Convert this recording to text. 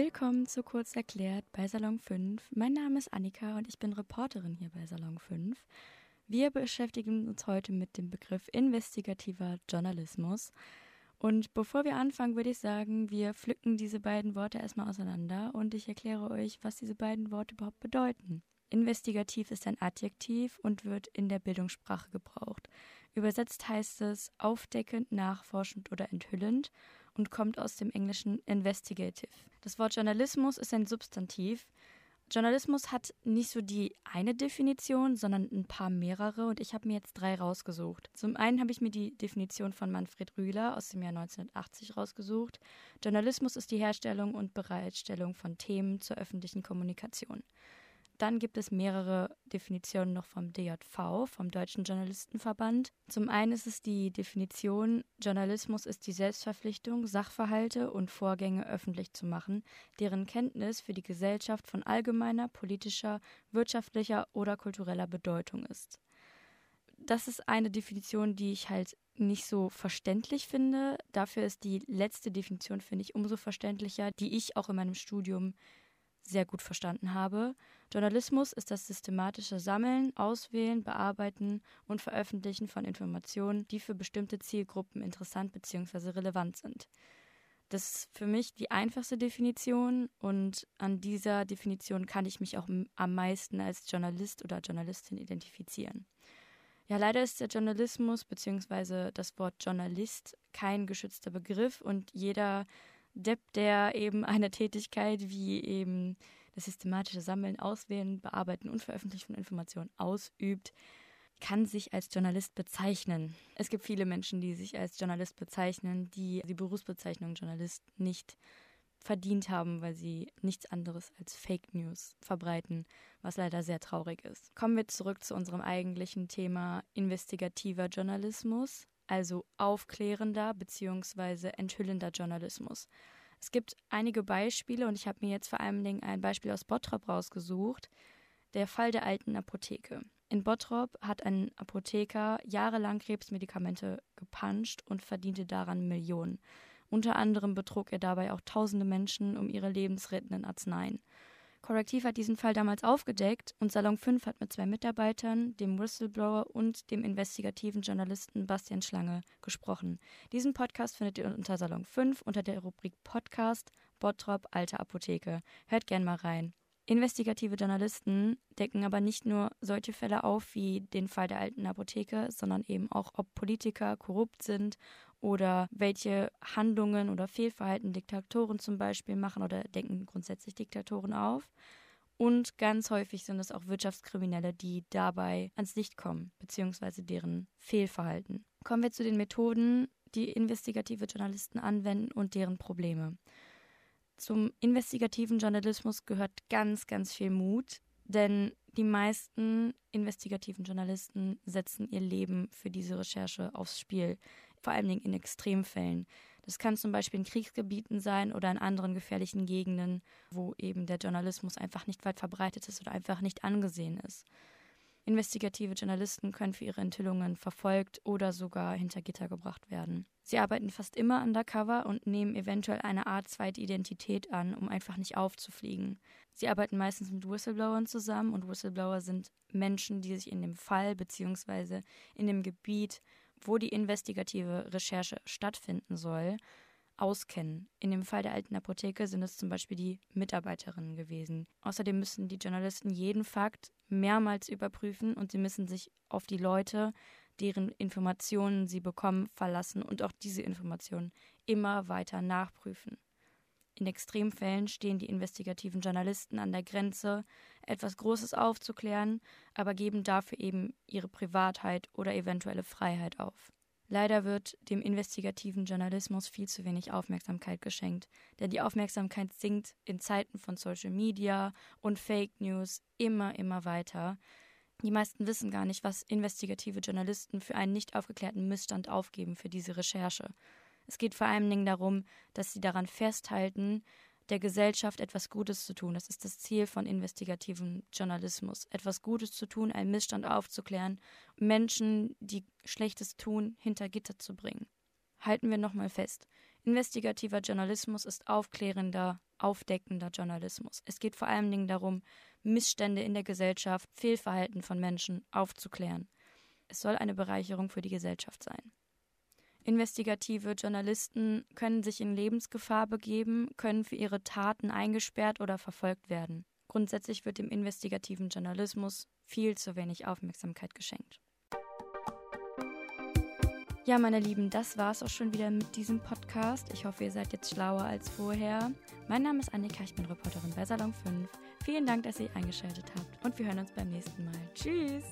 Willkommen zu Kurz erklärt bei Salon 5. Mein Name ist Annika und ich bin Reporterin hier bei Salon 5. Wir beschäftigen uns heute mit dem Begriff investigativer Journalismus. Und bevor wir anfangen, würde ich sagen, wir pflücken diese beiden Worte erstmal auseinander und ich erkläre euch, was diese beiden Worte überhaupt bedeuten. Investigativ ist ein Adjektiv und wird in der Bildungssprache gebraucht. Übersetzt heißt es aufdeckend, nachforschend oder enthüllend und kommt aus dem englischen investigative. Das Wort Journalismus ist ein Substantiv. Journalismus hat nicht so die eine Definition, sondern ein paar mehrere und ich habe mir jetzt drei rausgesucht. Zum einen habe ich mir die Definition von Manfred Rühler aus dem Jahr 1980 rausgesucht. Journalismus ist die Herstellung und Bereitstellung von Themen zur öffentlichen Kommunikation. Dann gibt es mehrere Definitionen noch vom DJV, vom Deutschen Journalistenverband. Zum einen ist es die Definition, Journalismus ist die Selbstverpflichtung, Sachverhalte und Vorgänge öffentlich zu machen, deren Kenntnis für die Gesellschaft von allgemeiner, politischer, wirtschaftlicher oder kultureller Bedeutung ist. Das ist eine Definition, die ich halt nicht so verständlich finde. Dafür ist die letzte Definition, finde ich, umso verständlicher, die ich auch in meinem Studium sehr gut verstanden habe. Journalismus ist das systematische Sammeln, Auswählen, Bearbeiten und Veröffentlichen von Informationen, die für bestimmte Zielgruppen interessant bzw. relevant sind. Das ist für mich die einfachste Definition und an dieser Definition kann ich mich auch am meisten als Journalist oder Journalistin identifizieren. Ja, leider ist der Journalismus bzw. das Wort Journalist kein geschützter Begriff und jeder Depp, der eben eine Tätigkeit wie eben das systematische Sammeln, Auswählen, Bearbeiten und Veröffentlichen von Informationen ausübt, kann sich als Journalist bezeichnen. Es gibt viele Menschen, die sich als Journalist bezeichnen, die die Berufsbezeichnung Journalist nicht verdient haben, weil sie nichts anderes als Fake News verbreiten, was leider sehr traurig ist. Kommen wir zurück zu unserem eigentlichen Thema investigativer Journalismus also aufklärender bzw. enthüllender Journalismus. Es gibt einige Beispiele und ich habe mir jetzt vor allem ein Beispiel aus Bottrop rausgesucht. Der Fall der alten Apotheke. In Bottrop hat ein Apotheker jahrelang Krebsmedikamente gepanscht und verdiente daran Millionen. Unter anderem betrug er dabei auch tausende Menschen um ihre lebensrettenden Arzneien. Korrektiv hat diesen Fall damals aufgedeckt und Salon 5 hat mit zwei Mitarbeitern, dem Whistleblower und dem investigativen Journalisten Bastian Schlange gesprochen. Diesen Podcast findet ihr unter Salon 5 unter der Rubrik Podcast Bottrop Alte Apotheke. Hört gern mal rein. Investigative Journalisten decken aber nicht nur solche Fälle auf wie den Fall der alten Apotheke, sondern eben auch, ob Politiker korrupt sind oder welche Handlungen oder Fehlverhalten Diktatoren zum Beispiel machen oder decken grundsätzlich Diktatoren auf. Und ganz häufig sind es auch Wirtschaftskriminelle, die dabei ans Licht kommen, beziehungsweise deren Fehlverhalten. Kommen wir zu den Methoden, die investigative Journalisten anwenden und deren Probleme. Zum investigativen Journalismus gehört ganz, ganz viel Mut, denn die meisten investigativen Journalisten setzen ihr Leben für diese Recherche aufs Spiel, vor allen Dingen in Extremfällen. Das kann zum Beispiel in Kriegsgebieten sein oder in anderen gefährlichen Gegenden, wo eben der Journalismus einfach nicht weit verbreitet ist oder einfach nicht angesehen ist. Investigative Journalisten können für ihre Enthüllungen verfolgt oder sogar hinter Gitter gebracht werden. Sie arbeiten fast immer undercover und nehmen eventuell eine Art zweite Identität an, um einfach nicht aufzufliegen. Sie arbeiten meistens mit Whistleblowern zusammen und Whistleblower sind Menschen, die sich in dem Fall bzw. in dem Gebiet, wo die investigative Recherche stattfinden soll, auskennen. In dem Fall der alten Apotheke sind es zum Beispiel die Mitarbeiterinnen gewesen. Außerdem müssen die Journalisten jeden Fakt mehrmals überprüfen und sie müssen sich auf die Leute, deren Informationen sie bekommen, verlassen und auch diese Informationen immer weiter nachprüfen. In Extremfällen stehen die investigativen Journalisten an der Grenze, etwas Großes aufzuklären, aber geben dafür eben ihre Privatheit oder eventuelle Freiheit auf. Leider wird dem investigativen Journalismus viel zu wenig Aufmerksamkeit geschenkt, denn die Aufmerksamkeit sinkt in Zeiten von Social Media und Fake News immer, immer weiter. Die meisten wissen gar nicht, was investigative Journalisten für einen nicht aufgeklärten Missstand aufgeben für diese Recherche. Es geht vor allen Dingen darum, dass sie daran festhalten, der Gesellschaft etwas Gutes zu tun. Das ist das Ziel von investigativem Journalismus. Etwas Gutes zu tun, einen Missstand aufzuklären, Menschen, die Schlechtes tun, hinter Gitter zu bringen. Halten wir nochmal fest. Investigativer Journalismus ist aufklärender aufdeckender Journalismus. Es geht vor allen Dingen darum, Missstände in der Gesellschaft, Fehlverhalten von Menschen aufzuklären. Es soll eine Bereicherung für die Gesellschaft sein. Investigative Journalisten können sich in Lebensgefahr begeben, können für ihre Taten eingesperrt oder verfolgt werden. Grundsätzlich wird dem investigativen Journalismus viel zu wenig Aufmerksamkeit geschenkt. Ja, meine Lieben, das war es auch schon wieder mit diesem Podcast. Ich hoffe, ihr seid jetzt schlauer als vorher. Mein Name ist Annika, ich bin Reporterin bei Salon 5. Vielen Dank, dass ihr eingeschaltet habt und wir hören uns beim nächsten Mal. Tschüss!